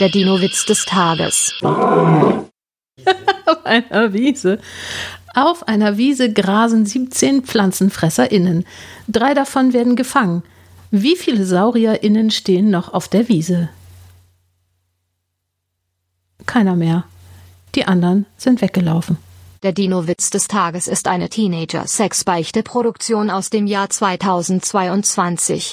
Der Dino-Witz des Tages. auf einer Wiese. Auf einer Wiese grasen 17 PflanzenfresserInnen. Drei davon werden gefangen. Wie viele SaurierInnen stehen noch auf der Wiese? Keiner mehr. Die anderen sind weggelaufen. Der Dino-Witz des Tages ist eine Teenager-Sex-Beichte-Produktion aus dem Jahr 2022.